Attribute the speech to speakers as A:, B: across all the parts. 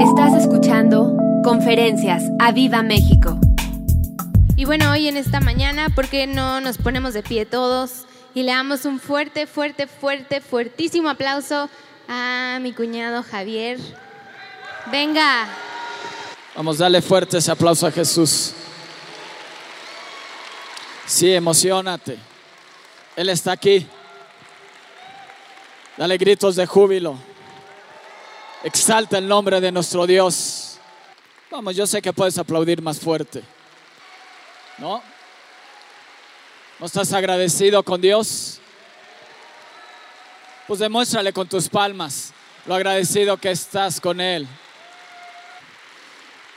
A: Estás escuchando Conferencias a Viva México.
B: Y bueno, hoy en esta mañana, ¿por qué no nos ponemos de pie todos y le damos un fuerte, fuerte, fuerte, fuertísimo aplauso a mi cuñado Javier? Venga.
C: Vamos a darle fuerte ese aplauso a Jesús. Sí, emocionate. Él está aquí. Dale gritos de júbilo. Exalta el nombre de nuestro Dios. Vamos, yo sé que puedes aplaudir más fuerte. ¿No? ¿No estás agradecido con Dios? Pues demuéstrale con tus palmas lo agradecido que estás con Él.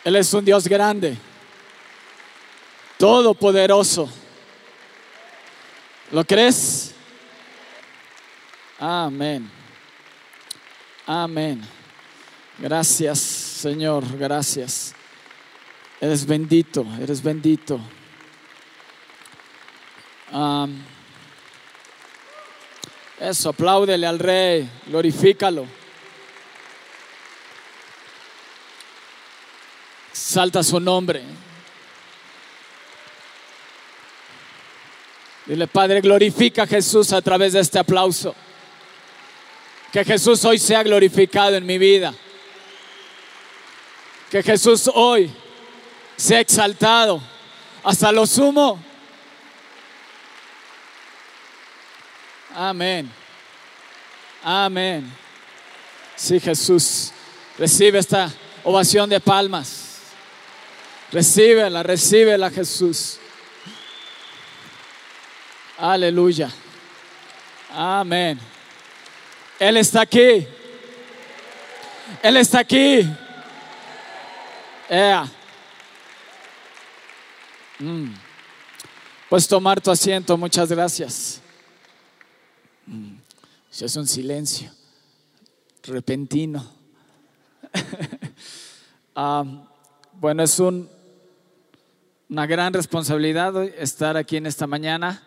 C: Él es un Dios grande, todopoderoso. ¿Lo crees? Amén. Amén. Gracias, Señor, gracias. Eres bendito, eres bendito. Eso, apláudele al Rey, glorifícalo. Salta su nombre. Dile, Padre, glorifica a Jesús a través de este aplauso. Que Jesús hoy sea glorificado en mi vida. Que Jesús hoy sea exaltado hasta lo sumo. Amén. Amén. Sí, Jesús. Recibe esta ovación de palmas. Recíbela, recíbela, Jesús. Aleluya. Amén. Él está aquí. Él está aquí. Puedes tomar tu asiento, muchas gracias. Mm. Eso es un silencio repentino. Ah, bueno, es un, una gran responsabilidad estar aquí en esta mañana.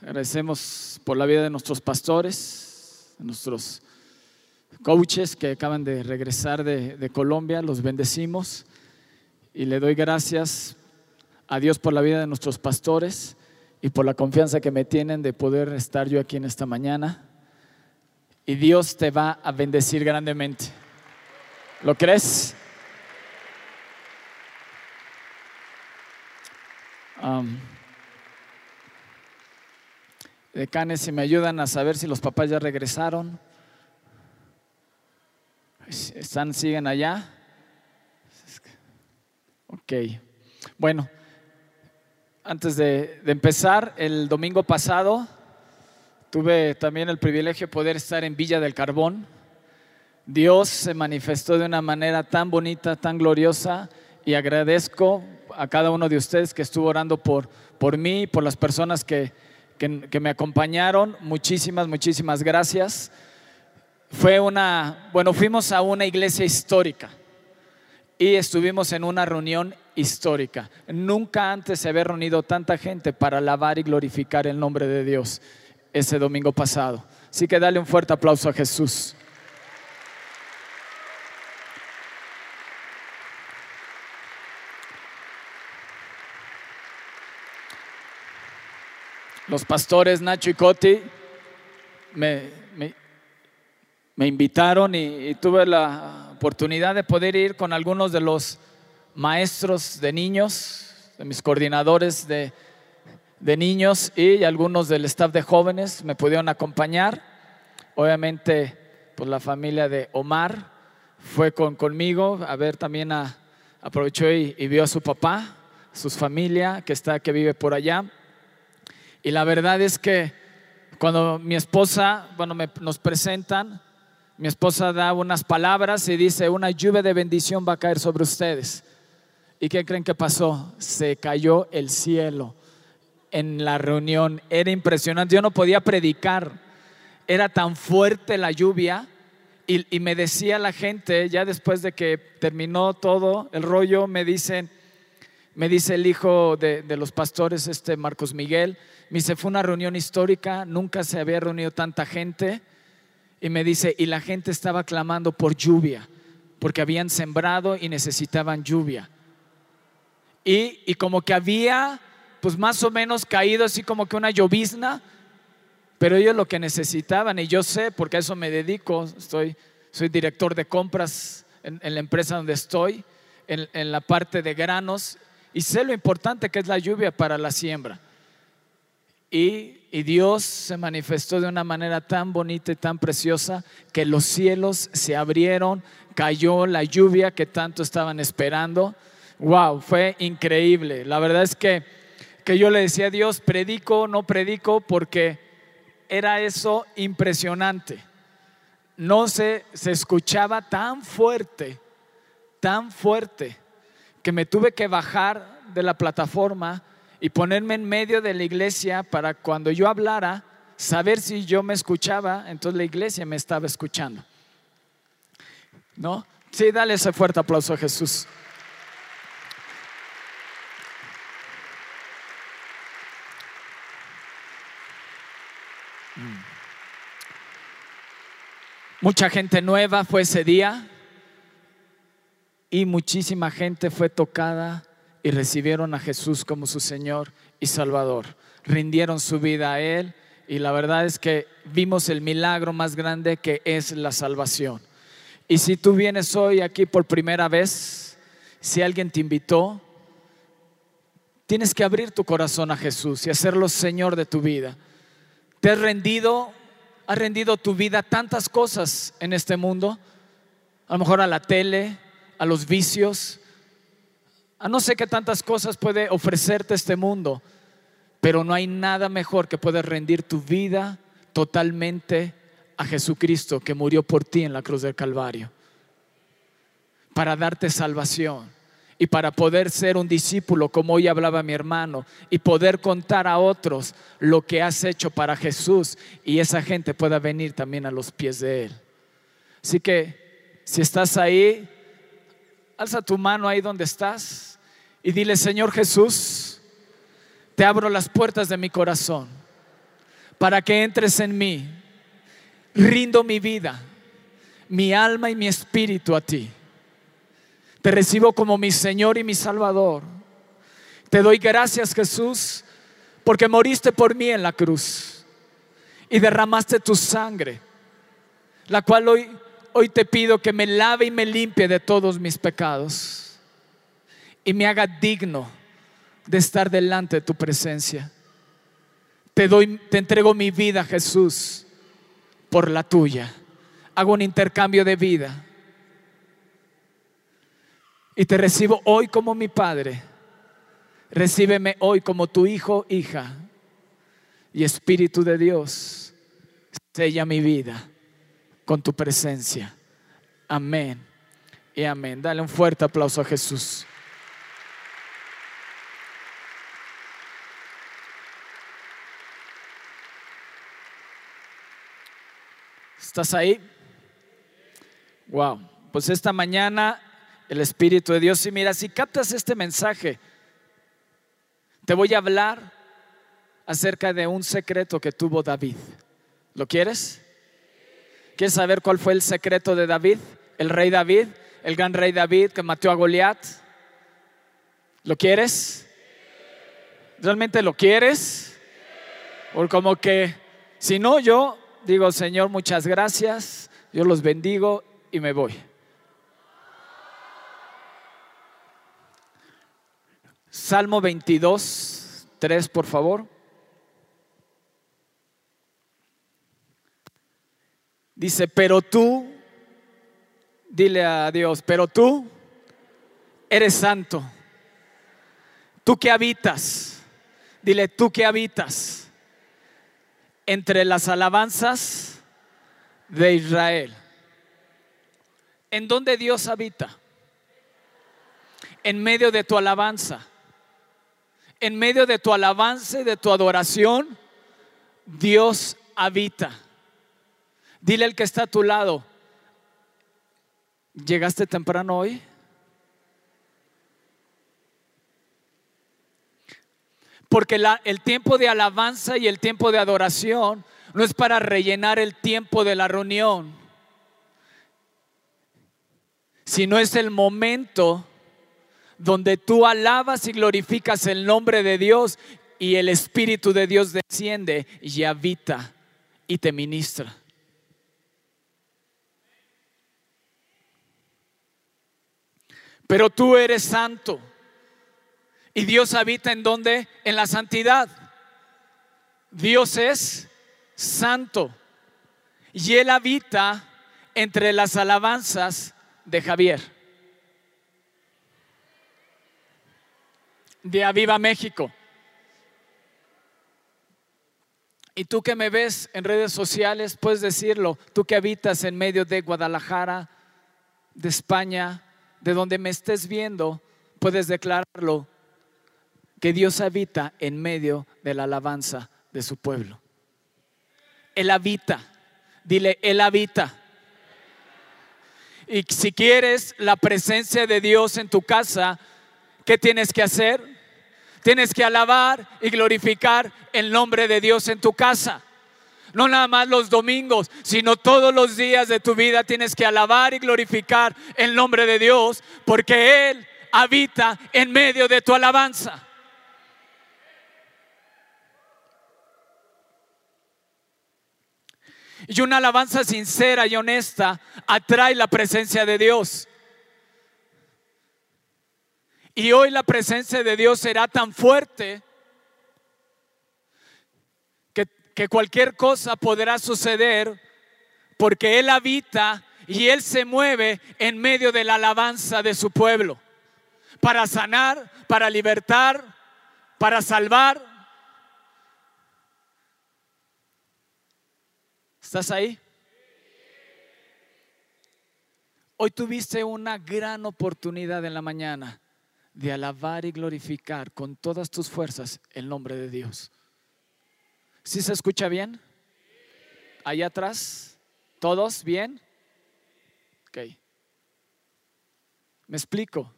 C: Agradecemos por la vida de nuestros pastores, de nuestros coaches que acaban de regresar de, Colombia, los bendecimos y le doy gracias a Dios por la vida de nuestros pastores y por la confianza que me tienen de poder estar yo aquí en esta mañana. Y Dios te va a bendecir grandemente. ¿Lo crees? Um, decanes, si me ayudan a saber si los papás ya regresaron. ¿Están, siguen allá? Ok. Bueno, antes de, empezar, el domingo pasado tuve también el privilegio de poder estar en Villa del Carbón. Dios se manifestó de una manera tan bonita, tan gloriosa, y agradezco a cada uno de ustedes que estuvo orando por, por mí, por las personas que, que, que me acompañaron. Muchísimas, muchísimas gracias. Fue una, bueno, fuimos a una iglesia histórica y estuvimos en una reunión histórica. Nunca antes se había reunido tanta gente para alabar y glorificar el nombre de Dios ese domingo pasado. Así que dale un fuerte aplauso a Jesús. Los pastores Nacho y Coti me, me, invitaron y, tuve la oportunidad de poder ir con algunos de los maestros de niños, de mis coordinadores de, de, niños y algunos del staff de jóvenes me pudieron acompañar. Obviamente, pues la familia de Omar fue con, conmigo a ver también a, aprovechó y, vio a su papá, su familia que está, que vive por allá. Y la verdad es que cuando mi esposa, bueno, me, nos presentan, mi esposa da unas palabras y dice, una lluvia de bendición va a caer sobre ustedes. ¿Y qué creen que pasó? Se cayó el cielo en la reunión. Era impresionante. Yo no podía predicar. Era tan fuerte la lluvia. Y, y, me decía la gente, ya después de que terminó todo el rollo, me dicen, me dice el hijo de, de los pastores, este Marcos Miguel, me dice, fue una reunión histórica, nunca se había reunido tanta gente. Y me dice, y la gente estaba clamando por lluvia, porque habían sembrado y necesitaban lluvia. Y, y como que había, pues más o menos caído así como que una llovizna, pero ellos lo que necesitaban, y yo sé, porque a eso me dedico, estoy, soy director de compras en, la empresa donde estoy, en, en la parte de granos, y sé lo importante que es la lluvia para la siembra. Y, Dios se manifestó de una manera tan bonita y tan preciosa que los cielos se abrieron, cayó la lluvia que tanto estaban esperando. Wow, fue increíble. La verdad es que, que yo le decía a Dios, predico, no predico, porque era eso impresionante. No se, se escuchaba tan fuerte, tan fuerte, que me tuve que bajar de la plataforma y ponerme en medio de la iglesia para cuando yo hablara, saber si yo me escuchaba, entonces la iglesia me estaba escuchando. ¿No? Sí, dale ese fuerte aplauso a Jesús. Mm. Mucha gente nueva fue ese día y muchísima gente fue tocada y recibieron a Jesús como su Señor y Salvador. Rindieron su vida a Él y la verdad es que vimos el milagro más grande que es la salvación. Y si tú vienes hoy aquí por primera vez, si alguien te invitó, tienes que abrir tu corazón a Jesús y hacerlo Señor de tu vida. Te has rendido, has rendido tu vida tantas cosas en este mundo, a lo mejor a la tele, a los vicios, a no sé qué tantas cosas puede ofrecerte este mundo, pero no hay nada mejor que puedas rendir tu vida totalmente a Jesucristo que murió por ti en la cruz del Calvario, para darte salvación y para poder ser un discípulo, como hoy hablaba mi hermano, y poder contar a otros lo que has hecho para Jesús y esa gente pueda venir también a los pies de Él. Así que si estás ahí, alza tu mano ahí donde estás y dile, Señor Jesús, te abro las puertas de mi corazón para que entres en mí. Rindo mi vida, mi alma y mi espíritu a ti. Te recibo como mi Señor y mi Salvador. Te doy gracias, Jesús, porque moriste por mí en la cruz y derramaste tu sangre, la cual hoy, hoy te pido que me lave y me limpie de todos mis pecados y me haga digno de estar delante de tu presencia. Te doy, te entrego mi vida, Jesús, por la tuya. Hago un intercambio de vida. Y te recibo hoy como mi Padre. Recíbeme hoy como tu hijo, hija. Y Espíritu de Dios, sella mi vida con tu presencia. Amén y amén. Dale un fuerte aplauso a Jesús. ¿Estás ahí? Wow. Pues esta mañana el Espíritu de Dios, y mira, si captas este mensaje, te voy a hablar acerca de un secreto que tuvo David. ¿Lo quieres? ¿Quieres saber cuál fue el secreto de David? El rey David, el gran rey David que mató a Goliat. ¿Lo quieres? ¿Realmente lo quieres? O como que, si no, yo digo, Señor, muchas gracias, yo los bendigo y me voy. Salmo 22, 3, por favor. Dice, pero tú, dile a Dios, pero tú eres santo. Tú que habitas, dile tú que habitas entre las alabanzas de Israel. ¿En dónde Dios habita? En medio de tu alabanza. En medio de tu alabanza y de tu adoración, Dios habita. Dile al que está a tu lado, ¿llegaste temprano hoy? Porque el tiempo de alabanza y el tiempo de adoración no es para rellenar el tiempo de la reunión, sino es el momento donde tú alabas y glorificas el nombre de Dios y el Espíritu de Dios desciende y habita y te ministra. Pero tú eres santo. Y Dios habita en donde? En la santidad. Dios es santo. Y Él habita entre las alabanzas de Javier. De Aviva México. Y tú que me ves en redes sociales, puedes decirlo. Tú que habitas en medio de Guadalajara, de España, de donde me estés viendo, puedes declararlo, que Dios habita en medio de la alabanza de su pueblo. Él habita, dile, Él habita. Y si quieres la presencia de Dios en tu casa, ¿qué tienes que hacer? Tienes que alabar y glorificar el nombre de Dios en tu casa no nada más los domingos, sino todos los días de tu vida tienes que alabar y glorificar el nombre de Dios, porque Él habita en medio de tu alabanza. Y una alabanza sincera y honesta atrae la presencia de Dios. Y hoy la presencia de Dios será tan fuerte que cualquier cosa podrá suceder porque Él habita y Él se mueve en medio de la alabanza de su pueblo para sanar, para libertar, para salvar. ¿Estás ahí? Hoy tuviste una gran oportunidad en la mañana de alabar y glorificar con todas tus fuerzas el nombre de Dios. ¿Sí se escucha bien? Allá atrás, ¿todos bien? Ok. Me explico.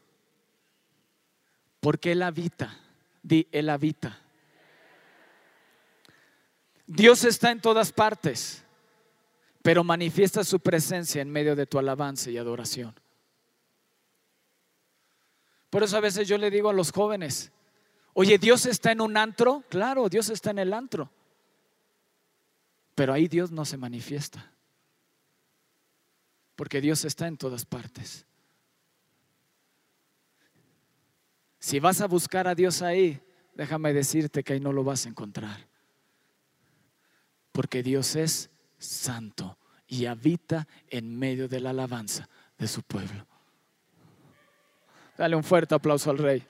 C: Porque Él habita. Di, Él habita. Dios está en todas partes, pero manifiesta su presencia en medio de tu alabanza y adoración. Por eso a veces yo le digo a los jóvenes, oye, Dios está en un antro. Claro, Dios está en el antro. Pero ahí Dios no se manifiesta. Porque Dios está en todas partes. Si vas a buscar a Dios ahí, déjame decirte que ahí no lo vas a encontrar. Porque Dios es santo y habita en medio de la alabanza de su pueblo. Dale un fuerte aplauso al rey.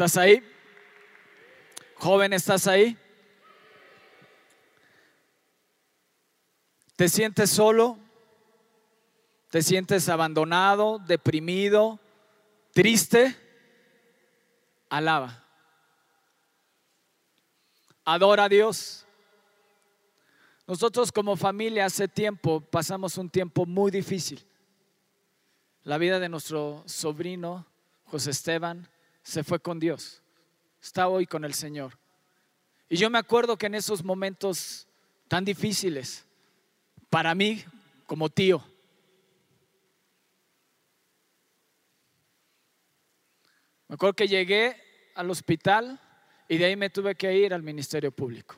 C: ¿Estás ahí? Joven, ¿estás ahí? ¿Te sientes solo? ¿Te sientes abandonado, deprimido, triste? Alaba. Adora a Dios. Nosotros como familia hace tiempo pasamos un tiempo muy difícil. La vida de nuestro sobrino José Esteban se fue con Dios, está hoy con el Señor. Y yo me acuerdo que en esos momentos tan difíciles, para mí como tío, me acuerdo que llegué al hospital y de ahí me tuve que ir al Ministerio Público.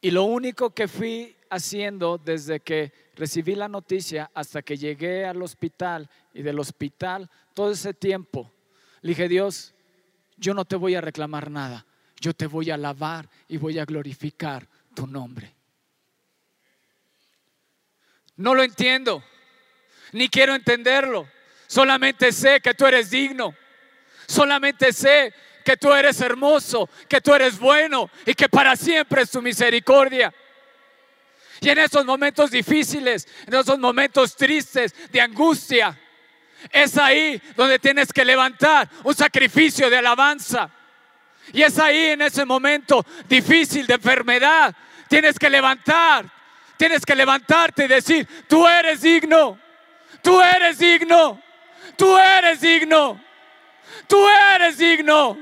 C: Y lo único que fui haciendo desde que recibí la noticia hasta que llegué al hospital y del hospital todo ese tiempo, dije, Dios, yo no te voy a reclamar nada, yo te voy a alabar y voy a glorificar tu nombre. No lo entiendo, ni quiero entenderlo, solamente sé que tú eres digno, solamente sé que tú eres hermoso, que tú eres bueno y que para siempre es tu misericordia. Y en esos momentos difíciles, en esos momentos tristes, de angustia, es ahí donde tienes que levantar un sacrificio de alabanza. Y es ahí en ese momento difícil de enfermedad. Tienes que levantar, tienes que levantarte y decir, tú eres digno, tú eres digno, tú eres digno. Tú eres digno.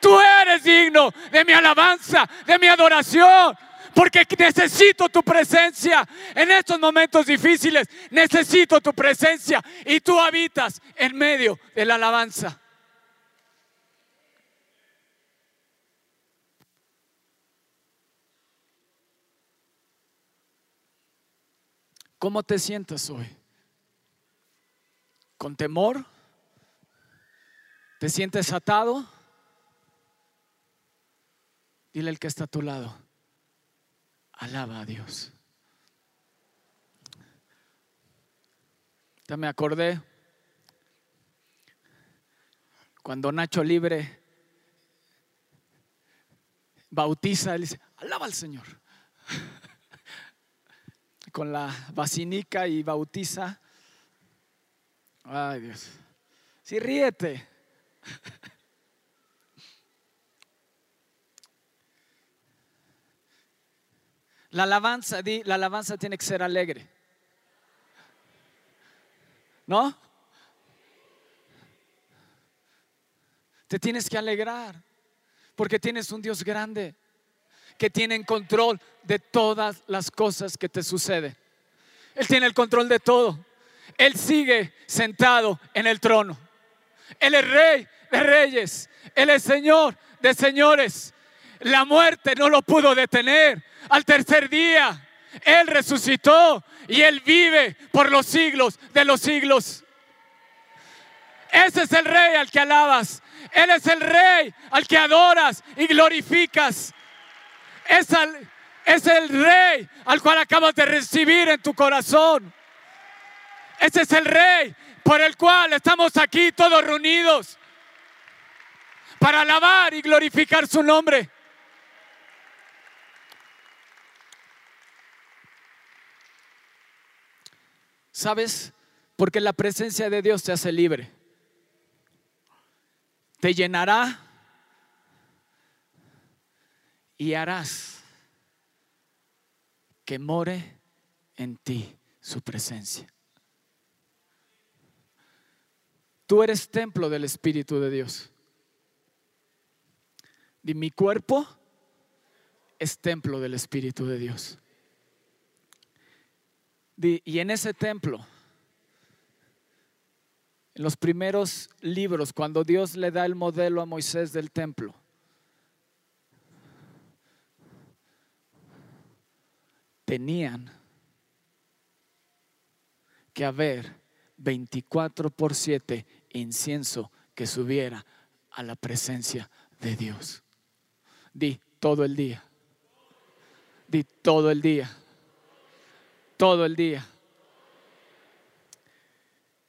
C: Tú eres digno de mi alabanza, de mi adoración. Porque necesito tu presencia en estos momentos difíciles. Necesito tu presencia. Y tú habitas en medio de la alabanza. ¿Cómo te sientes hoy? ¿Con temor? ¿Te sientes atado? Dile al que está a tu lado, alaba a Dios. Ya me acordé cuando Nacho Libre bautiza, él dice, alaba al Señor. Con la basinica y bautiza. Ay Dios. Si ríete. La alabanza, di, la alabanza tiene que ser alegre. ¿No? Te tienes que alegrar porque tienes un Dios grande que tiene en control de todas las cosas que te suceden. Él tiene el control de todo. Él sigue sentado en el trono. Él es rey de reyes. Él es señor de señores. La muerte no lo pudo detener. Al tercer día, Él resucitó y Él vive por los siglos de los siglos. Ese es el rey al que alabas. Él es el rey al que adoras y glorificas. Es, es el rey al cual acabas de recibir en tu corazón. Ese es el rey por el cual estamos aquí todos reunidos para alabar y glorificar su nombre. ¿Sabes? Porque la presencia de Dios te hace libre. Te llenará y harás que more en ti su presencia. Tú eres templo del Espíritu de Dios. Y mi cuerpo es templo del Espíritu de Dios y en ese templo, en los primeros libros, cuando Dios le da el modelo a Moisés del templo, tenían que haber 24 por 7 incienso que subiera a la presencia de Dios. Di todo el día. Di todo el día todo el día.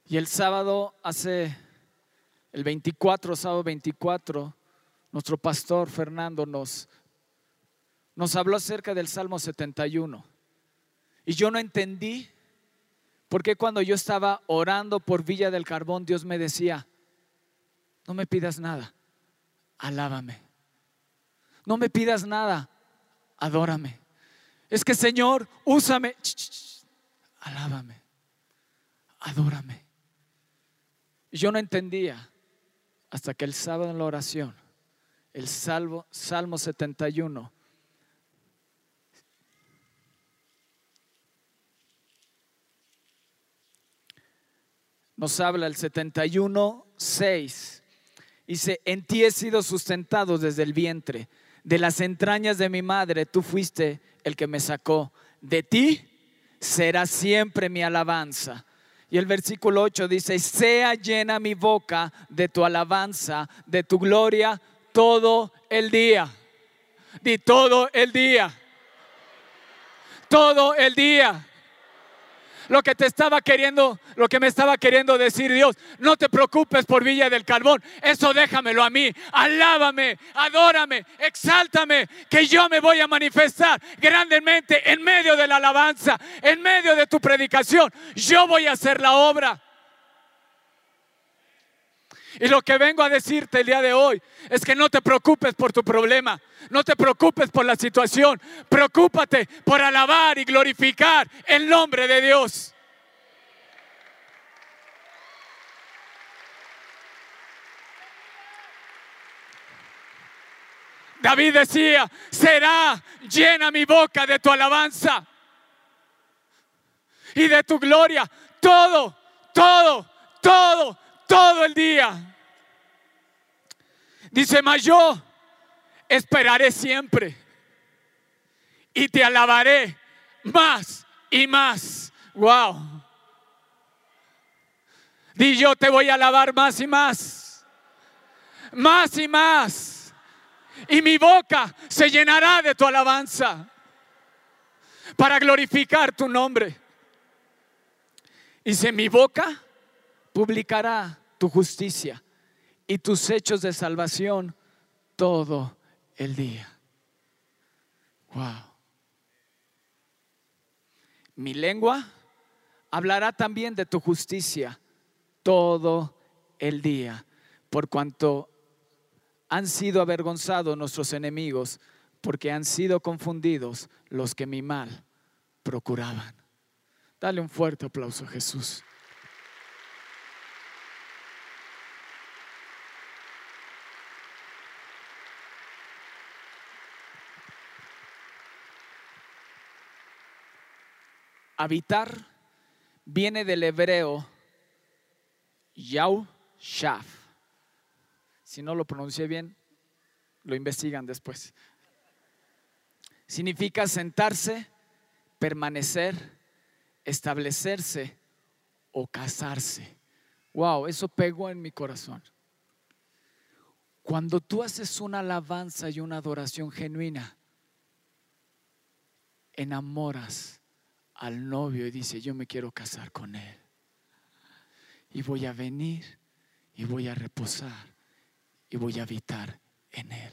C: Y el sábado, hace el 24, sábado 24, nuestro pastor Fernando nos, nos habló acerca del Salmo 71. Y yo no entendí por qué cuando yo estaba orando por Villa del Carbón, Dios me decía, no me pidas nada, alábame. No me pidas nada, adórame. Es que Señor, úsame. alábame. Adórame. Yo no entendía hasta que el sábado en la oración, el Salmo, Salmo 71, nos habla el 71, 6. Dice, en ti he sido sustentado desde el vientre, de las entrañas de mi madre, tú fuiste el que me sacó. De ti será siempre mi alabanza. Y el versículo 8 dice, sea llena mi boca de tu alabanza, de tu gloria todo el día. Di todo el día. Todo el día lo que te estaba queriendo, lo que me estaba queriendo decir Dios. No te preocupes por Villa del Carbón, eso déjamelo a mí. Alábame, adórame, exáltame, que yo me voy a manifestar grandemente en medio de la alabanza, en medio de tu predicación. Yo voy a hacer la obra. Y lo que vengo a decirte el día de hoy es que no te preocupes por tu problema, no te preocupes por la situación, preocúpate por alabar y glorificar el nombre de Dios. David decía, será llena mi boca de tu alabanza y de tu gloria. Todo, todo, todo, todo el día. Dice, mas yo esperaré siempre y te alabaré más y más. Wow. Di yo te voy a alabar más y más. Más y más. Y mi boca se llenará de tu alabanza para glorificar tu nombre. Dice, mi boca publicará tu justicia y tus hechos de salvación todo el día. Wow. Mi lengua hablará también de tu justicia todo el día, por cuanto han sido avergonzados nuestros enemigos, porque han sido confundidos los que mi mal procuraban. Dale un fuerte aplauso Jesús. Habitar viene del hebreo Yau Shaf. Si no lo pronuncié bien, lo investigan después. Significa sentarse, permanecer, establecerse o casarse. Wow, eso pegó en mi corazón. Cuando tú haces una alabanza y una adoración genuina, enamoras al novio y dice, yo me quiero casar con él. Y voy a venir y voy a reposar y voy a habitar en él.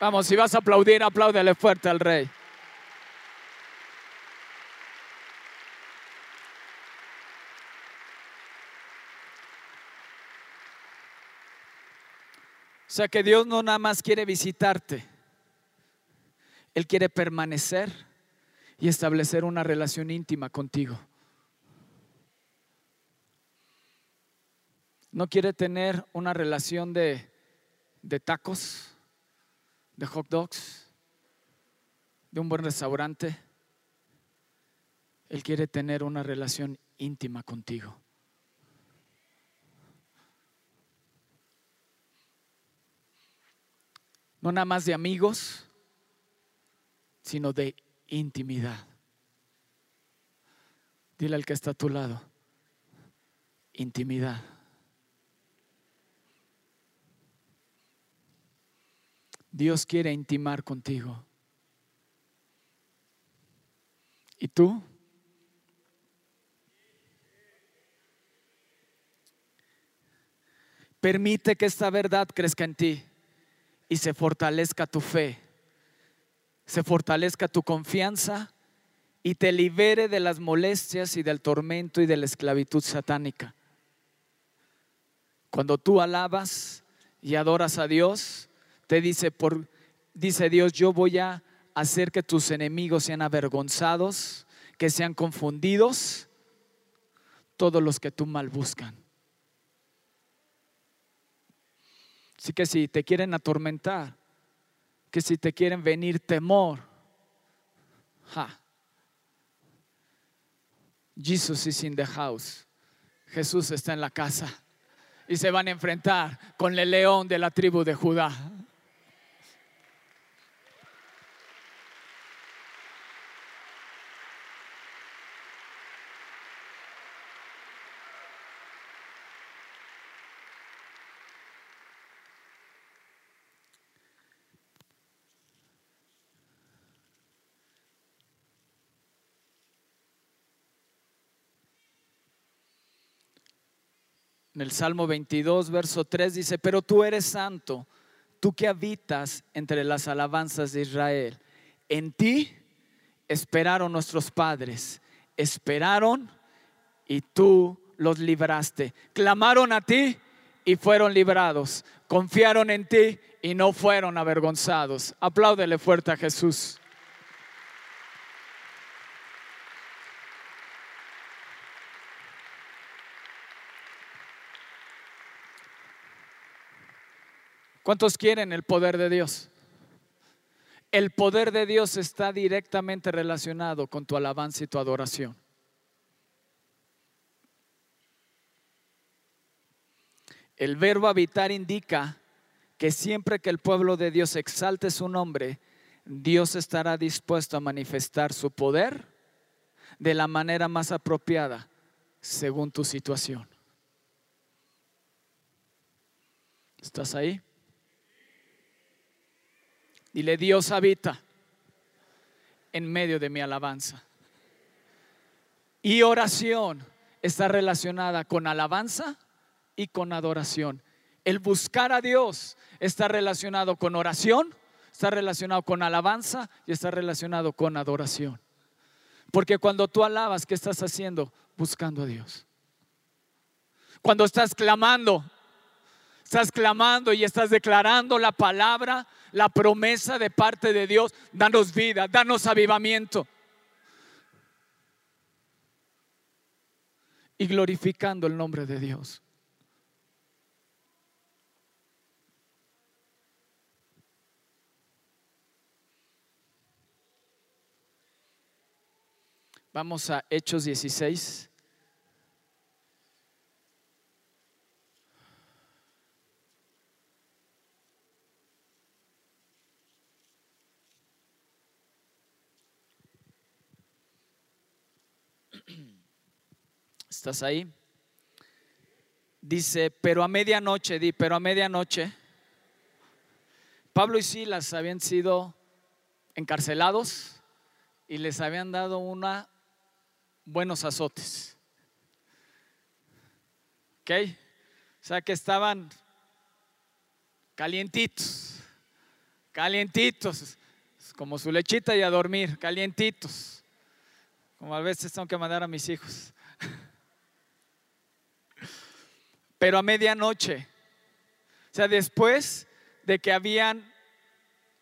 C: Vamos, si vas a aplaudir, apláudele fuerte al rey. Sea que Dios no nada más quiere visitarte, Él quiere permanecer y establecer una relación íntima contigo. No quiere tener una relación de, de tacos de hot dogs, de un buen restaurante. Él quiere tener una relación íntima contigo. No nada más de amigos, sino de intimidad. Dile al que está a tu lado, intimidad. Dios quiere intimar contigo. ¿Y tú? Permite que esta verdad crezca en ti y se fortalezca tu fe, se fortalezca tu confianza y te libere de las molestias y del tormento y de la esclavitud satánica. Cuando tú alabas y adoras a Dios, te dice, por, dice Dios, yo voy a hacer que tus enemigos sean avergonzados, que sean confundidos, todos los que tú mal buscan. Así que si te quieren atormentar, que si te quieren venir temor, ja. Jesus is in the house. Jesús está en la casa y se van a enfrentar con el león de la tribu de Judá. En el Salmo 22, verso 3 dice, pero tú eres santo, tú que habitas entre las alabanzas de Israel. En ti esperaron nuestros padres, esperaron y tú los libraste. Clamaron a ti y fueron librados. Confiaron en ti y no fueron avergonzados. Apláudele fuerte a Jesús. ¿Cuántos quieren el poder de Dios? El poder de Dios está directamente relacionado con tu alabanza y tu adoración. El verbo habitar indica que siempre que el pueblo de Dios exalte su nombre, Dios estará dispuesto a manifestar su poder de la manera más apropiada según tu situación. ¿Estás ahí? Dile, Dios habita en medio de mi alabanza. Y oración está relacionada con alabanza y con adoración. El buscar a Dios está relacionado con oración, está relacionado con alabanza y está relacionado con adoración. Porque cuando tú alabas, ¿qué estás haciendo? Buscando a Dios. Cuando estás clamando, estás clamando y estás declarando la palabra, la promesa de parte de Dios, danos vida, danos avivamiento. Y glorificando el nombre de Dios. Vamos a Hechos 16. ¿Estás ahí? Dice, pero a medianoche, di, pero a medianoche, Pablo y Silas habían sido encarcelados y les habían dado una buenos azotes. ¿Ok? O sea que estaban calientitos, calientitos, como su lechita y a dormir, calientitos. Como a veces tengo que mandar a mis hijos. Pero a medianoche, o sea, después de que habían,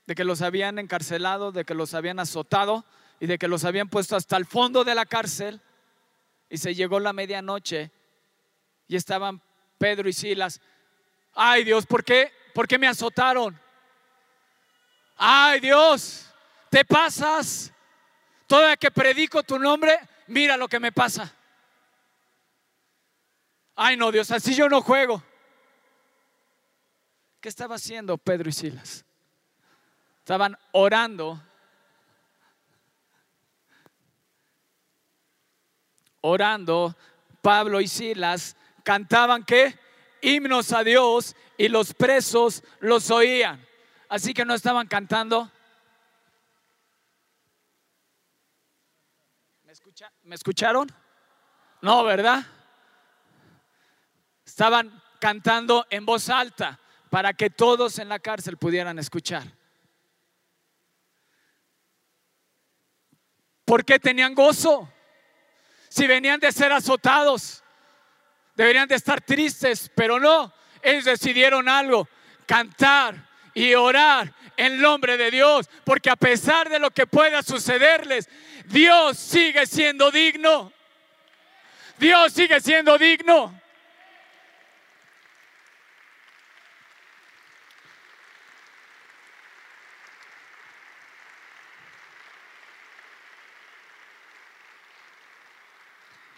C: de que los habían encarcelado, de que los habían azotado, y de que los habían puesto hasta el fondo de la cárcel y se llegó la medianoche y estaban Pedro y Silas. Ay Dios, ¿por qué? ¿Por qué me azotaron? Ay Dios, te pasas. Toda que predico tu nombre, mira lo que me pasa. Ay no, Dios, así yo no juego. ¿Qué estaba haciendo Pedro y Silas? Estaban orando orando, Pablo y Silas cantaban que himnos a Dios y los presos los oían. Así que no estaban cantando. ¿Me, escucharon? No, ¿verdad? Estaban cantando en voz alta para que todos en la cárcel pudieran escuchar. ¿Por qué tenían gozo? Si venían de ser azotados, deberían de estar tristes, pero no. Ellos decidieron algo, cantar y orar en nombre de Dios, porque a pesar de lo que pueda sucederles, Dios sigue siendo digno. Dios sigue siendo digno.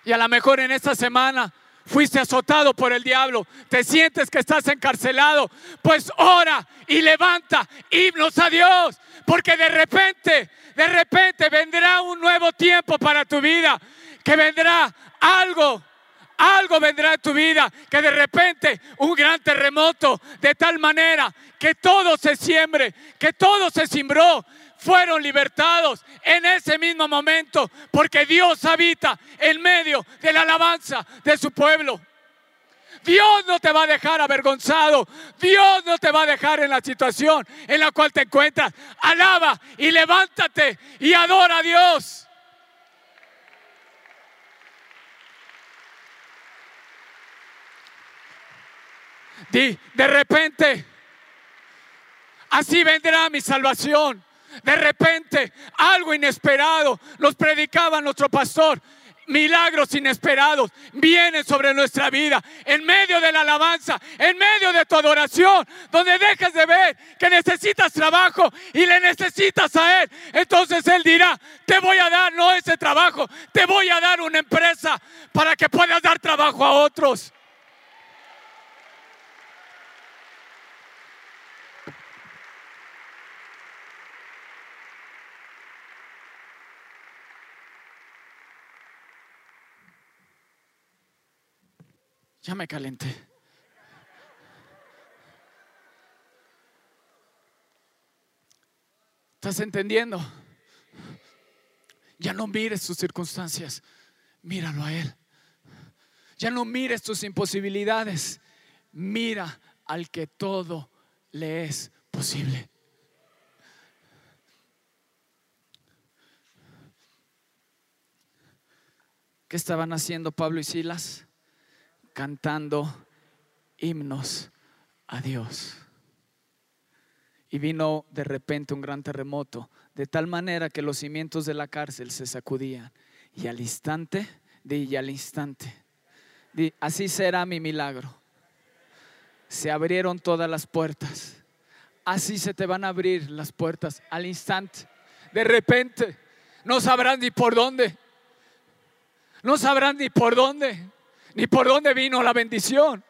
C: Y a lo mejor en esta semana fuiste azotado por el diablo, te sientes que estás encarcelado, pues ora y levanta himnos a Dios, porque de repente, de repente vendrá un nuevo tiempo para tu vida, que vendrá algo. Algo vendrá en tu vida, que de repente un gran terremoto, de tal manera que todo se siembre, que todo se simbró, fueron libertados en ese mismo momento porque Dios habita en medio de la alabanza de su pueblo. Dios no te va a dejar avergonzado. Dios no te va a dejar en la situación en la cual te encuentras. Alaba y levántate y adora a Dios. Di, de repente, así vendrá mi salvación. De repente, algo inesperado nos predicaba nuestro pastor. milagros inesperados vienen sobre nuestra vida, en medio de la alabanza, en medio de tu adoración, donde dejes de ver que necesitas trabajo y le necesitas a Él. Entonces Él dirá, te voy a dar no ese trabajo, te voy a dar una empresa para que puedas dar trabajo a otros. Ya me calenté. ¿Estás entendiendo? Ya no mires tus circunstancias, míralo a Él. Ya no mires tus imposibilidades, mira al que todo le es posible. ¿Qué estaban haciendo Pablo y Silas? Cantando himnos a Dios. Y vino de repente un gran terremoto, de tal manera que los cimientos de la cárcel se sacudían. Y al instante, y al instante, así será mi milagro. Se abrieron todas las puertas. Así se te van a abrir las puertas al instante. De repente, no sabrán ni por dónde. No sabrán ni por dónde, ni por dónde vino la bendición.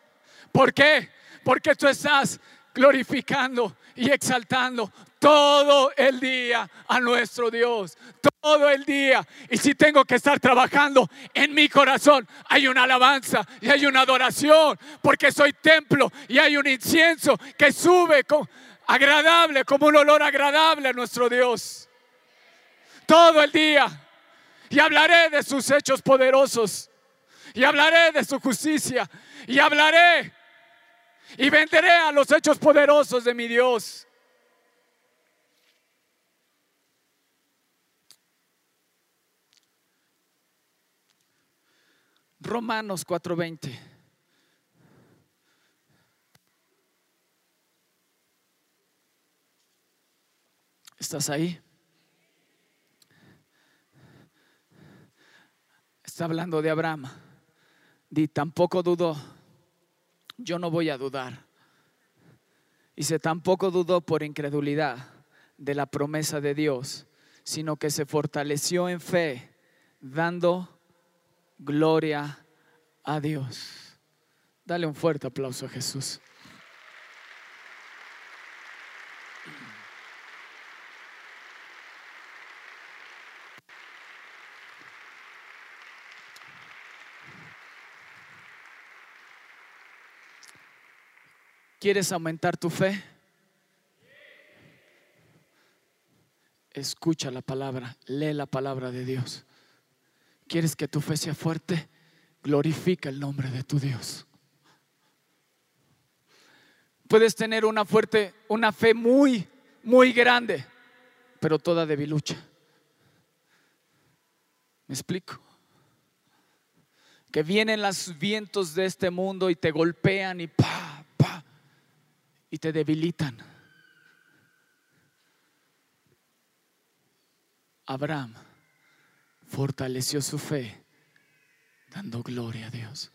C: ¿Por qué? Porque tú estás glorificando y exaltando todo el día a nuestro Dios. Todo el día. Y si tengo que estar trabajando en mi corazón, hay una alabanza y hay una adoración, porque soy templo y hay un incienso que sube con, agradable, como un olor agradable a nuestro Dios. Todo el día. Y hablaré de sus hechos poderosos. Y hablaré de su justicia. Y hablaré y venderé a los hechos poderosos de mi Dios. Romanos 4:20. ¿Estás ahí? Está hablando de Abraham. Di, tampoco dudó yo no voy a dudar. Y se tampoco dudó por incredulidad de la promesa de Dios, sino que se fortaleció en fe, dando gloria a Dios. Dale un fuerte aplauso a Jesús. ¿Quieres aumentar tu fe? Escucha la palabra, lee la palabra de Dios. ¿Quieres que tu fe sea fuerte? Glorifica el nombre de tu Dios. Puedes tener una fuerte, una fe muy, muy grande, pero toda debilucha. ¿Me explico? Que vienen los vientos de este mundo y te golpean y pa, y te debilitan. Abraham fortaleció su fe dando gloria a Dios.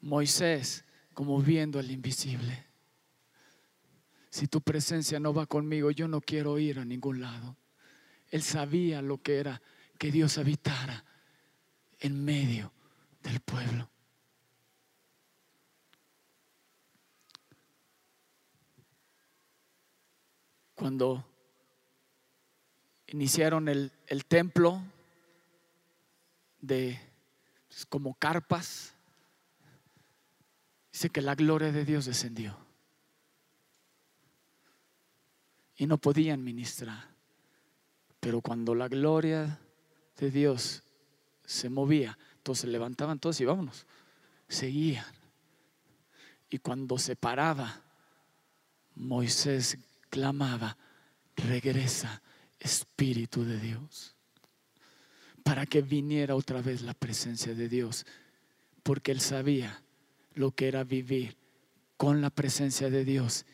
C: Moisés como viendo al invisible. Si tu presencia no va conmigo, yo no quiero ir a ningún lado. Él sabía lo que era que Dios habitara en medio del pueblo. Cuando iniciaron el, templo de pues, como carpas, dice que la gloria de Dios descendió. Y no podían ministrar. Pero cuando la gloria de Dios se movía, todos se levantaban todos y vámonos. Seguían. Y cuando se paraba, Moisés clamaba, regresa Espíritu de Dios, para que viniera otra vez la presencia de Dios, porque él sabía lo que era vivir con la presencia de Dios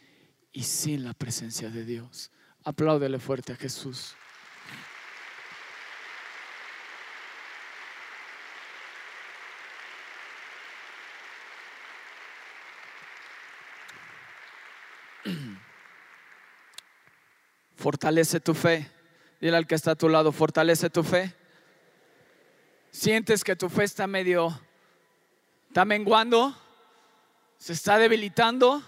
C: y sin la presencia de Dios. Apláudele fuerte a Jesús. Fortalece tu fe. Dile al que está a tu lado, fortalece tu fe. Sientes que tu fe está medio, está menguando, se está debilitando.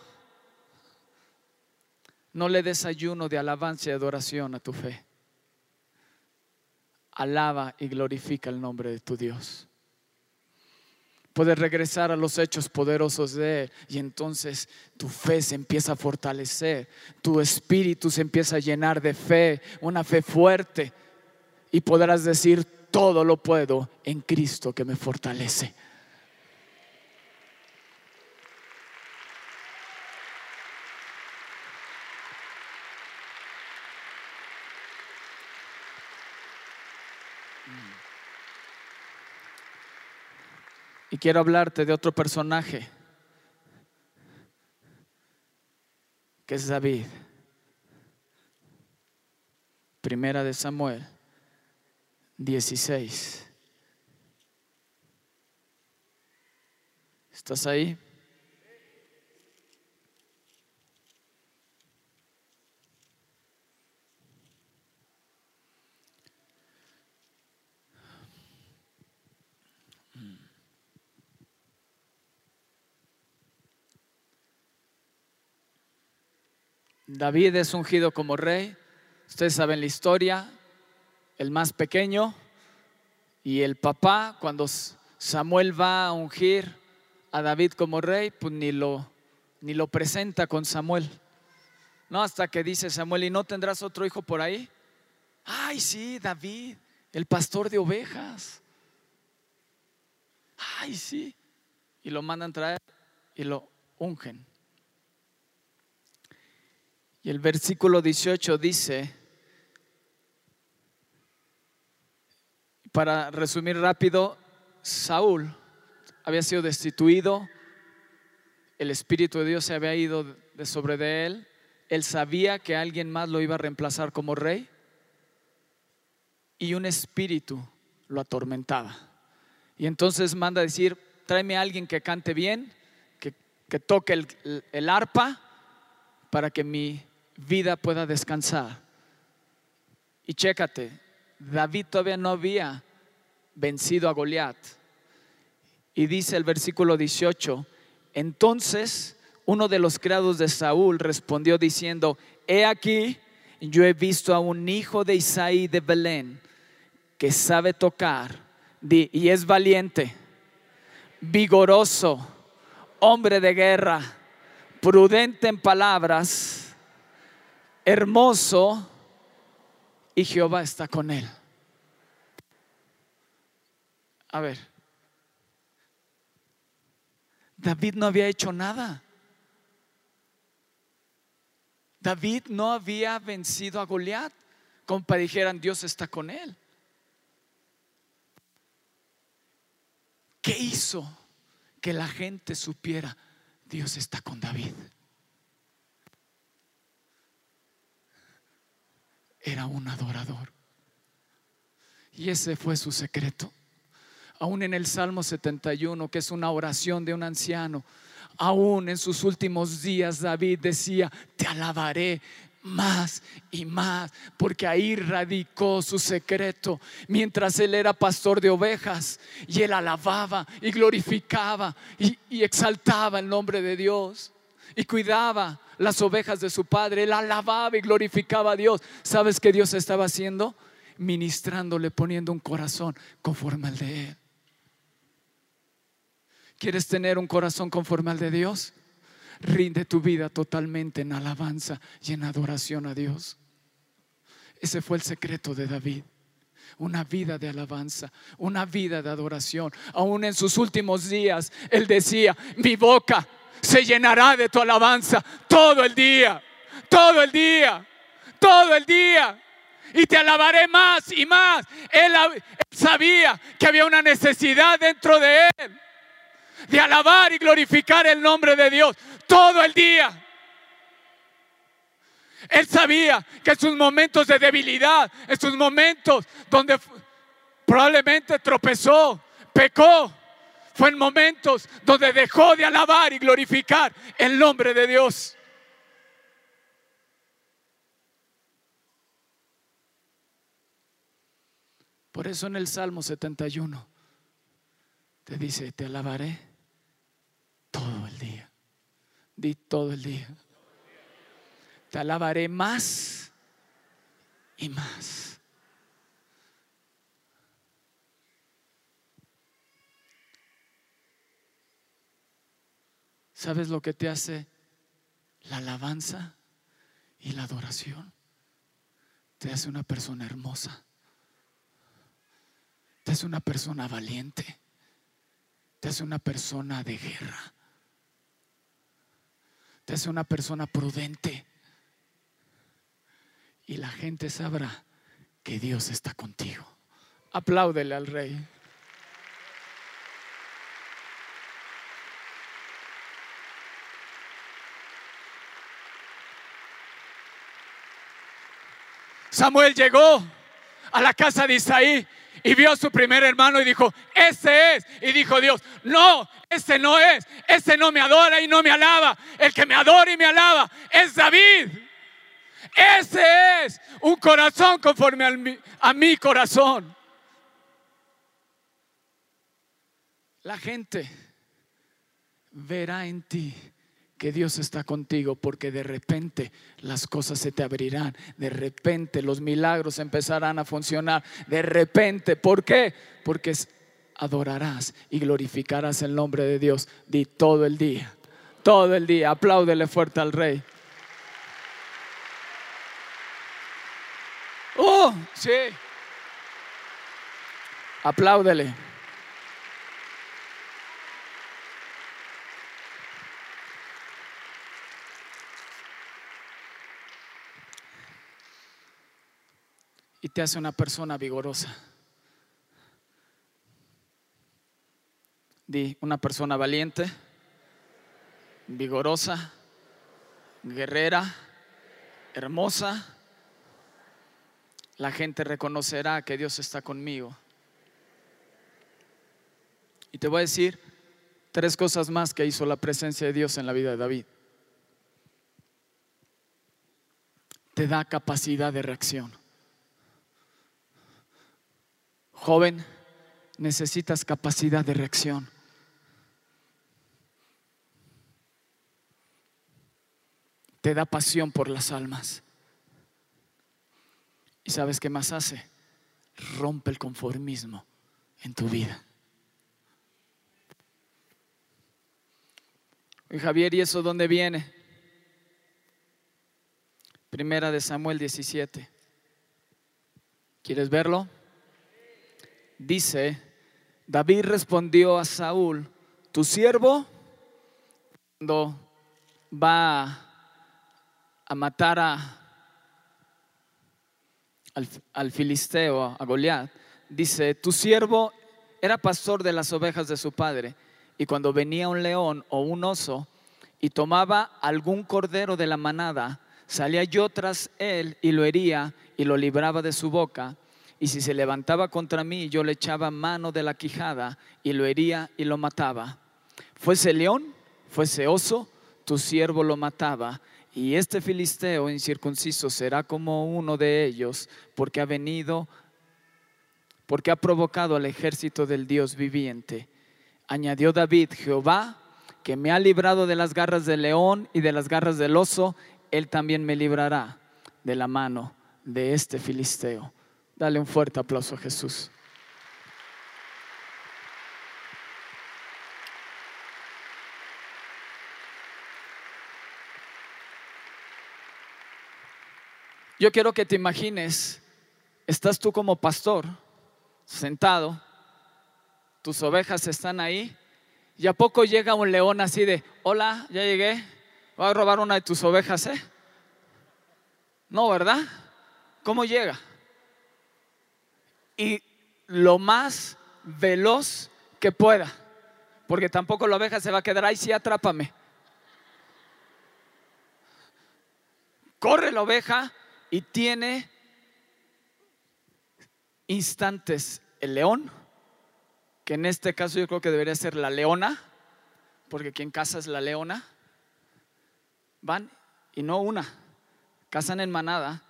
C: No le des ayuno de alabanza y adoración a tu fe. Alaba y glorifica el nombre de tu Dios. Puedes regresar a los hechos poderosos de Él y entonces tu fe se empieza a fortalecer, tu espíritu se empieza a llenar de fe, una fe fuerte y podrás decir, todo lo puedo en Cristo que me fortalece. Quiero hablarte de otro personaje, que es David. Primera de Samuel 16. ¿Estás ahí? David es ungido como rey. Ustedes saben la historia. El más pequeño y el papá, cuando Samuel va a ungir a David como rey, pues ni lo, ni lo presenta con Samuel. No, hasta que dice Samuel, ¿y no tendrás otro hijo por ahí? Ay, sí, David, el pastor de ovejas. Ay, sí. Y lo mandan traer y lo ungen. Y el versículo 18 dice, para resumir rápido, Saúl había sido destituido, el Espíritu de Dios se había ido de sobre de él, él sabía que alguien más lo iba a reemplazar como rey y un espíritu lo atormentaba. Y entonces manda a decir, tráeme a alguien que cante bien, que, toque el, el arpa, para que mi vida pueda descansar. Y chécate, David todavía no había vencido a Goliat. Y dice el versículo 18, entonces uno de los criados de Saúl respondió diciendo, he aquí, yo he visto a un hijo de Isaí de Belén que sabe tocar y es valiente, vigoroso, hombre de guerra, prudente en palabras hermoso y Jehová está con él. A ver, David no había hecho nada. David no había vencido a Goliat, como para dijeran Dios está con él. ¿Qué hizo que la gente supiera Dios está con David? Era un adorador. Y ese fue su secreto. Aún en el Salmo 71, que es una oración de un anciano, aún en sus últimos días David decía, te alabaré más y más, porque ahí radicó su secreto, mientras él era pastor de ovejas y él alababa y glorificaba y, y exaltaba el nombre de Dios y cuidaba las ovejas de su padre. Él alababa y glorificaba a Dios. ¿Sabes qué Dios estaba haciendo? Ministrándole, poniendo un corazón conforme al de Él. ¿Quieres tener un corazón conforme al de Dios? Rinde tu vida totalmente en alabanza y en adoración a Dios. Ese fue el secreto de David. Una vida de alabanza, una vida de adoración. Aún en sus últimos días, él decía, mi boca se llenará de tu alabanza todo el día, todo el día, todo el día. Y te alabaré más y más. Él, sabía que había una necesidad dentro de él de alabar y glorificar el nombre de Dios todo el día. Él sabía que en sus momentos de debilidad, en sus momentos donde probablemente tropezó, pecó, fue en momentos donde dejó de alabar y glorificar el nombre de Dios. Por eso en el Salmo 71 te dice, te alabaré todo el día. Di todo el día. Te alabaré más y más. ¿Sabes lo que te hace la alabanza y la adoración? Te hace una persona hermosa. Te hace una persona valiente. Te hace una persona de guerra. Te hace una persona prudente. Y la gente sabrá que Dios está contigo. Apláudele al rey. Samuel llegó a la casa de Isaí y vio a su primer hermano y dijo, ese es. Y dijo Dios, no, ese no es. Ese no me adora y no me alaba. El que me adora y me alaba es David. Ese es un corazón conforme a mi, a mi corazón. La gente verá en ti que Dios está contigo porque de repente las cosas se te abrirán, de repente los milagros empezarán a funcionar, de repente, ¿por qué? Porque adorarás y glorificarás el nombre de Dios de todo el día, todo el día, apláudele fuerte al rey. Oh, sí. Apláudele. Te hace una persona vigorosa. Di, una persona valiente, vigorosa, guerrera, hermosa. La gente reconocerá que Dios está conmigo. Y te voy a decir tres cosas más que hizo la presencia de Dios en la vida de David. Te da capacidad de reacción. Joven, necesitas capacidad de reacción. Te da pasión por las almas. ¿Y sabes qué más hace? Rompe el conformismo en tu vida. Y Javier, ¿y eso dónde viene? Primera de Samuel 17. ¿Quieres verlo? Dice, David respondió a Saúl, tu siervo, cuando va a matar a, al, filisteo, a Goliat, dice, tu siervo era pastor de las ovejas de su padre, y cuando venía un león o un oso y tomaba algún cordero de la manada, salía yo tras él y lo hería y lo libraba de su boca y si se levantaba contra mí, yo le echaba mano de la quijada y lo hería y lo mataba. Fuese león, fuese oso, tu siervo lo mataba. Y este filisteo incircunciso será como uno de ellos, porque ha venido, porque ha provocado al ejército del Dios viviente. Añadió David, Jehová, que me ha librado de las garras del león y de las garras del oso, él también me librará de la mano de este filisteo. Dale un fuerte aplauso a Jesús. Yo quiero que te imagines, estás tú como pastor, sentado, tus ovejas están ahí, y a poco llega un león así de, hola, ya llegué, voy a robar una de tus ovejas, ¿eh? No, ¿verdad? ¿Cómo llega? Y lo más veloz que pueda, porque tampoco la oveja se va a quedar ahí, sí, atrápame. Corre la oveja y tiene instantes el león, que en este caso yo creo que debería ser la leona, porque quien caza es la leona. Van y no una, cazan en manada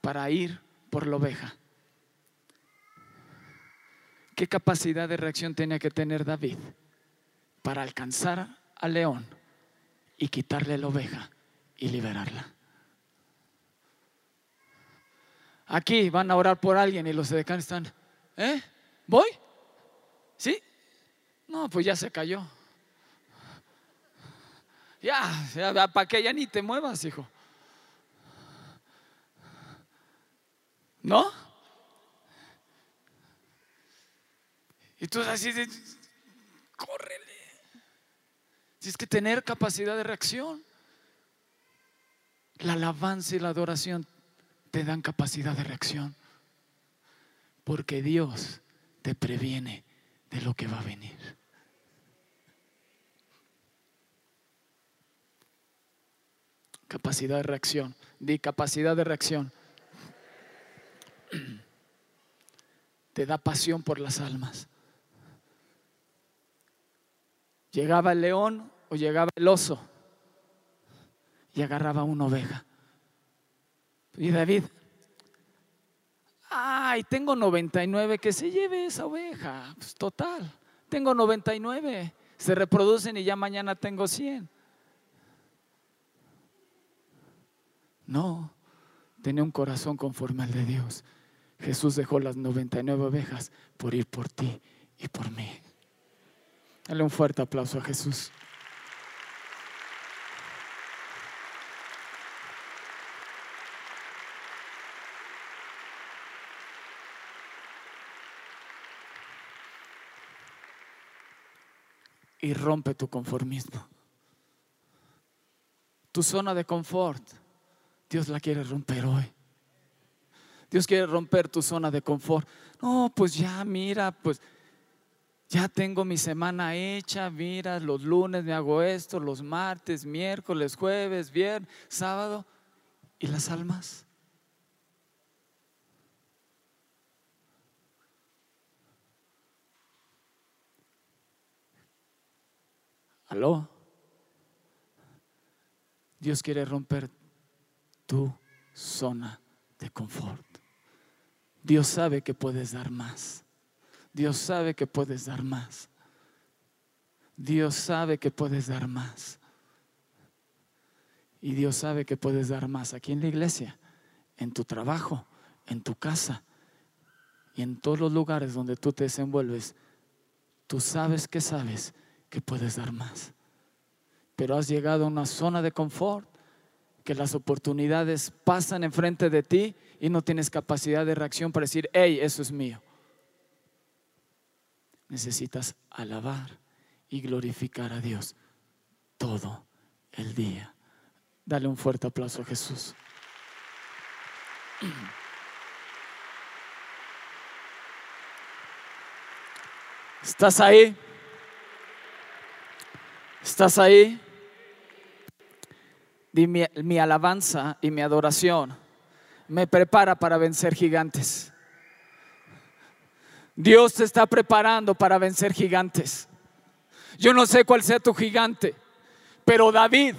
C: para ir por la oveja. ¿Qué capacidad de reacción tenía que tener David para alcanzar al león y quitarle la oveja y liberarla? Aquí van a orar por alguien y los decanes están, ¿eh? ¿Voy? ¿Sí? No, pues ya se cayó. Ya, ¿para qué? Ya ni te muevas, hijo. ¿No? Y tú así de, córrele. Tienes que tener capacidad de reacción. La alabanza y la adoración te dan capacidad de reacción. Porque Dios te previene de lo que va a venir. Capacidad de reacción. Di capacidad de reacción. Te da pasión por las almas. Llegaba el león o llegaba el oso y agarraba una oveja. Y David, ay, tengo 99, que se lleve esa oveja. Pues total, tengo 99, se reproducen y ya mañana tengo 100. No, tenía un corazón conforme al de Dios. Jesús dejó las 99 ovejas por ir por ti y por mí. Dale un fuerte aplauso a Jesús. y rompe tu conformismo. Tu zona de confort, Dios la quiere romper hoy. Dios quiere romper tu zona de confort. No, pues ya, mira, pues ya tengo mi semana hecha, mira, los lunes me hago esto, los martes, miércoles, jueves, viernes, sábado. ¿Y las almas? ¿Aló? Dios quiere romper tu zona de confort. Dios sabe que puedes dar más. Dios sabe que puedes dar más. Dios sabe que puedes dar más. Y Dios sabe que puedes dar más aquí en la iglesia, en tu trabajo, en tu casa y en todos los lugares donde tú te desenvuelves. Tú sabes que sabes que puedes dar más. Pero has llegado a una zona de confort que las oportunidades pasan enfrente de ti y no tienes capacidad de reacción para decir, hey, eso es mío. Necesitas alabar y glorificar a Dios todo el día. Dale un fuerte aplauso a Jesús. ¿Estás ahí? ¿Estás ahí? Mi, mi, alabanza y mi adoración me prepara para vencer gigantes. Dios te está preparando para vencer gigantes. Yo no sé cuál sea tu gigante, pero David,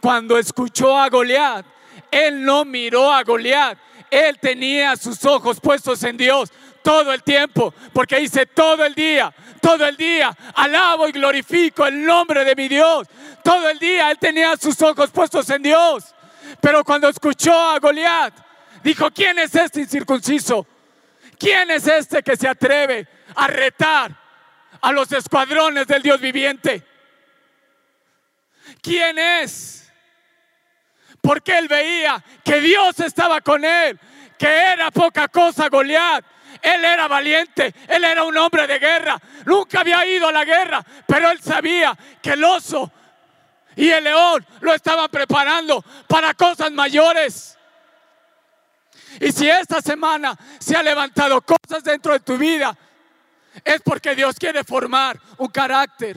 C: cuando escuchó a Goliat, él no miró a Goliat, él tenía sus ojos puestos en Dios todo el tiempo, porque dice todo el día, todo el día, alabo y glorifico el nombre de mi Dios. Todo el día él tenía sus ojos puestos en Dios. Pero cuando escuchó a Goliat, dijo, ¿quién es este incircunciso? ¿Quién es este que se atreve a retar a los escuadrones del Dios viviente? ¿Quién es? Porque él veía que Dios estaba con él, que era poca cosa Goliat, él era valiente, él era un hombre de guerra. Nunca había ido a la guerra, pero él sabía que el oso y el león lo estaban preparando para cosas mayores. Y si esta semana se ha levantado cosas dentro de tu vida, es porque Dios quiere formar un carácter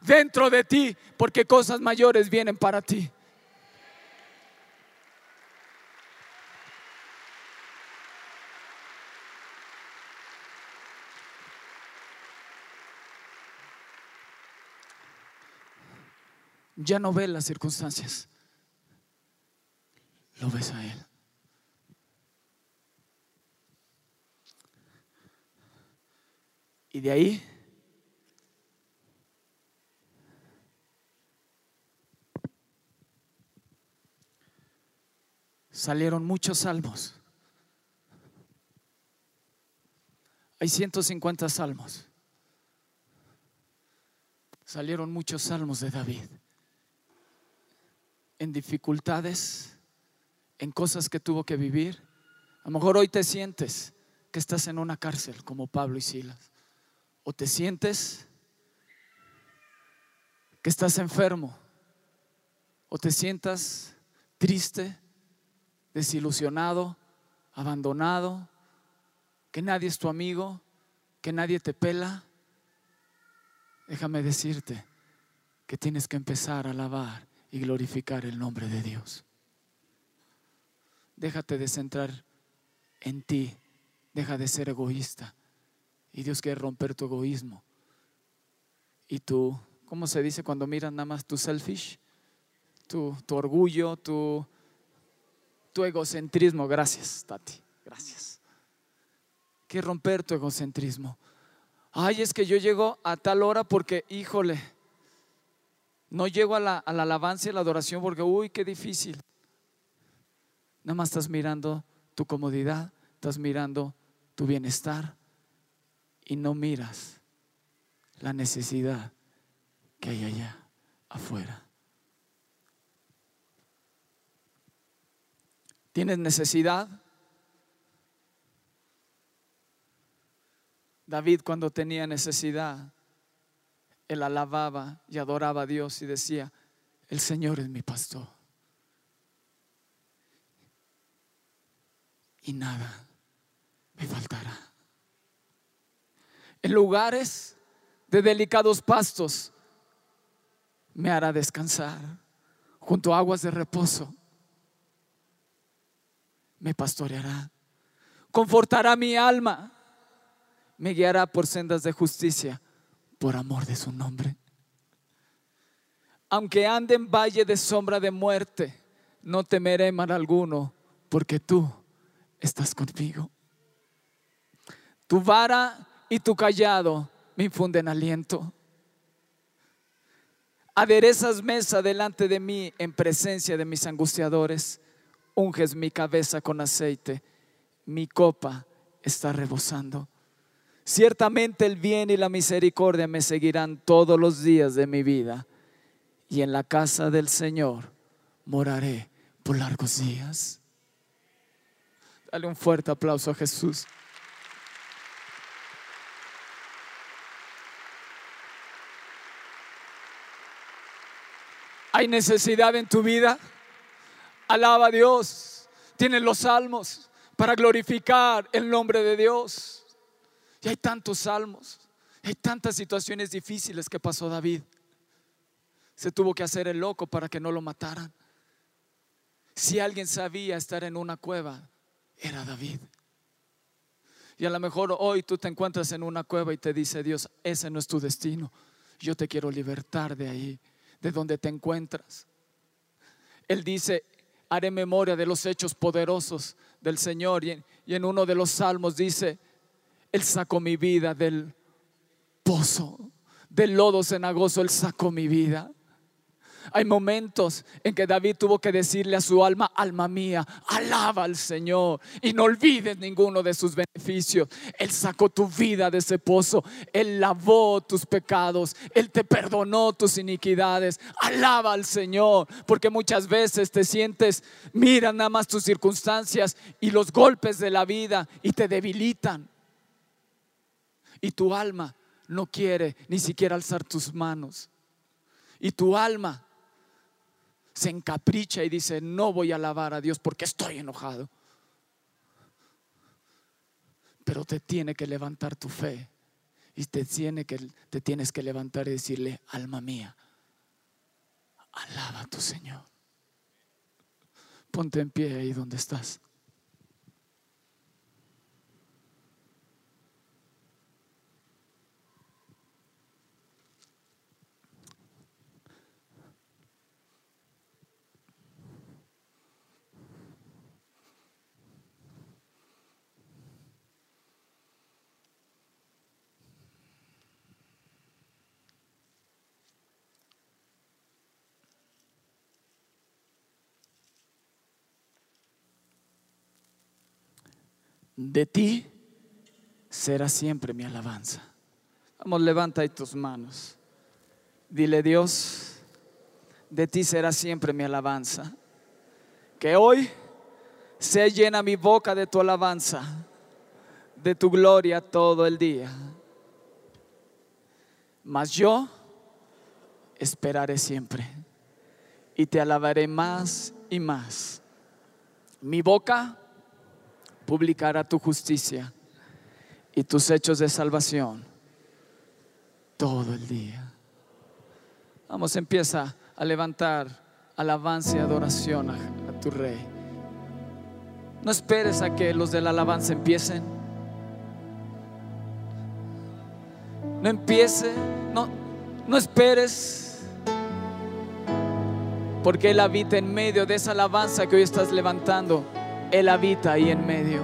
C: dentro de ti, porque cosas mayores vienen para ti. ya no ves las circunstancias, lo ves a Él. Y de ahí salieron muchos salmos. Hay 150 salmos. Salieron muchos salmos de David. En dificultades, en cosas que tuvo que vivir. A lo mejor hoy te sientes que estás en una cárcel como Pablo y Silas. O te sientes que estás enfermo. O te sientas triste, desilusionado, abandonado, que nadie es tu amigo, que nadie te pela. Déjame decirte que tienes que empezar a alabar y glorificar el nombre de Dios. Déjate de centrar en ti, deja de ser egoísta. Y Dios quiere romper tu egoísmo. Y tú, ¿cómo se dice cuando miras nada más tu selfish? Tu, tu orgullo, tu, tu egocentrismo. Gracias, Tati. Gracias. Quiere romper tu egocentrismo. Ay, es que yo llego a tal hora porque, híjole, no llego a la, a la alabanza y la adoración porque, uy, qué difícil. Nada más estás mirando tu comodidad, estás mirando tu bienestar y no miras la necesidad que hay allá afuera. ¿Tienes necesidad? David cuando tenía necesidad, él alababa y adoraba a Dios y decía, el Señor es mi pastor. Y nada me faltará. En lugares de delicados pastos me hará descansar junto a aguas de reposo. Me pastoreará, confortará mi alma, me guiará por sendas de justicia por amor de su nombre. Aunque ande en valle de sombra de muerte, no temeré mal alguno, porque tú estás conmigo. Tu vara y tu callado me infunden aliento. Aderezas mesa delante de mí en presencia de mis angustiadores. Unges mi cabeza con aceite. Mi copa está rebosando. Ciertamente el bien y la misericordia me seguirán todos los días de mi vida. Y en la casa del Señor moraré por largos días. Dale un fuerte aplauso a Jesús. ¿Hay necesidad en tu vida? Alaba a Dios. Tienes los salmos para glorificar el nombre de Dios. Y hay tantos salmos. Hay tantas situaciones difíciles que pasó David. Se tuvo que hacer el loco para que no lo mataran. Si alguien sabía estar en una cueva, era David. Y a lo mejor hoy tú te encuentras en una cueva y te dice Dios, ese no es tu destino. Yo te quiero libertar de ahí de donde te encuentras. Él dice, haré memoria de los hechos poderosos del Señor. Y en, y en uno de los salmos dice, Él sacó mi vida del pozo, del lodo cenagoso, Él sacó mi vida. Hay momentos en que David tuvo que decirle a su alma, alma mía, alaba al Señor y no olvides ninguno de sus beneficios. Él sacó tu vida de ese pozo, Él lavó tus pecados, Él te perdonó tus iniquidades. Alaba al Señor, porque muchas veces te sientes, mira nada más tus circunstancias y los golpes de la vida y te debilitan. Y tu alma no quiere ni siquiera alzar tus manos. Y tu alma se encapricha y dice, no voy a alabar a Dios porque estoy enojado. Pero te tiene que levantar tu fe y te, tiene que, te tienes que levantar y decirle, alma mía, alaba a tu Señor. Ponte en pie ahí donde estás. De ti será siempre mi alabanza. Vamos, levanta ahí tus manos. Dile, Dios, de ti será siempre mi alabanza. Que hoy se llena mi boca de tu alabanza, de tu gloria todo el día. Mas yo esperaré siempre y te alabaré más y más. Mi boca publicará tu justicia y tus hechos de salvación todo el día. Vamos, empieza a levantar alabanza y adoración a, tu rey. No esperes a que los de la alabanza empiecen. No empiece, no, no esperes. Porque Él habita en medio de esa alabanza que hoy estás levantando. Él habita ahí en medio.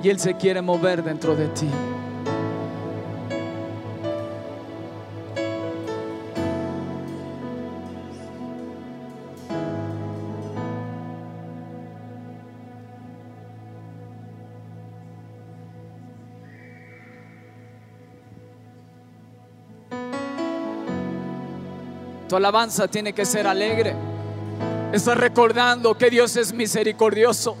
C: Y Él se quiere mover dentro de ti. Tu alabanza tiene que ser alegre. Estás recordando que Dios es misericordioso.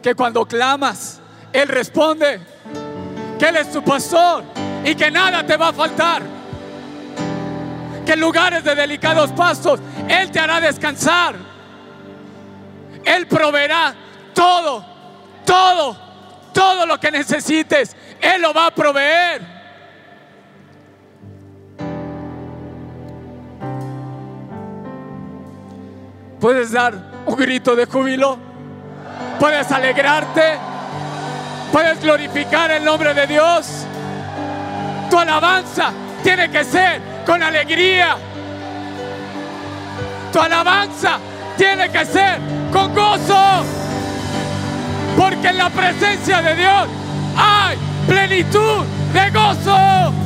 C: Que cuando clamas, Él responde. Que Él es tu pastor y que nada te va a faltar. Que en lugares de delicados pastos, Él te hará descansar. Él proveerá todo, todo, todo lo que necesites. Él lo va a proveer. Puedes dar un grito de júbilo. Puedes alegrarte. Puedes glorificar el nombre de Dios. Tu alabanza tiene que ser con alegría. Tu alabanza tiene que ser con gozo. Porque en la presencia de Dios hay plenitud de gozo.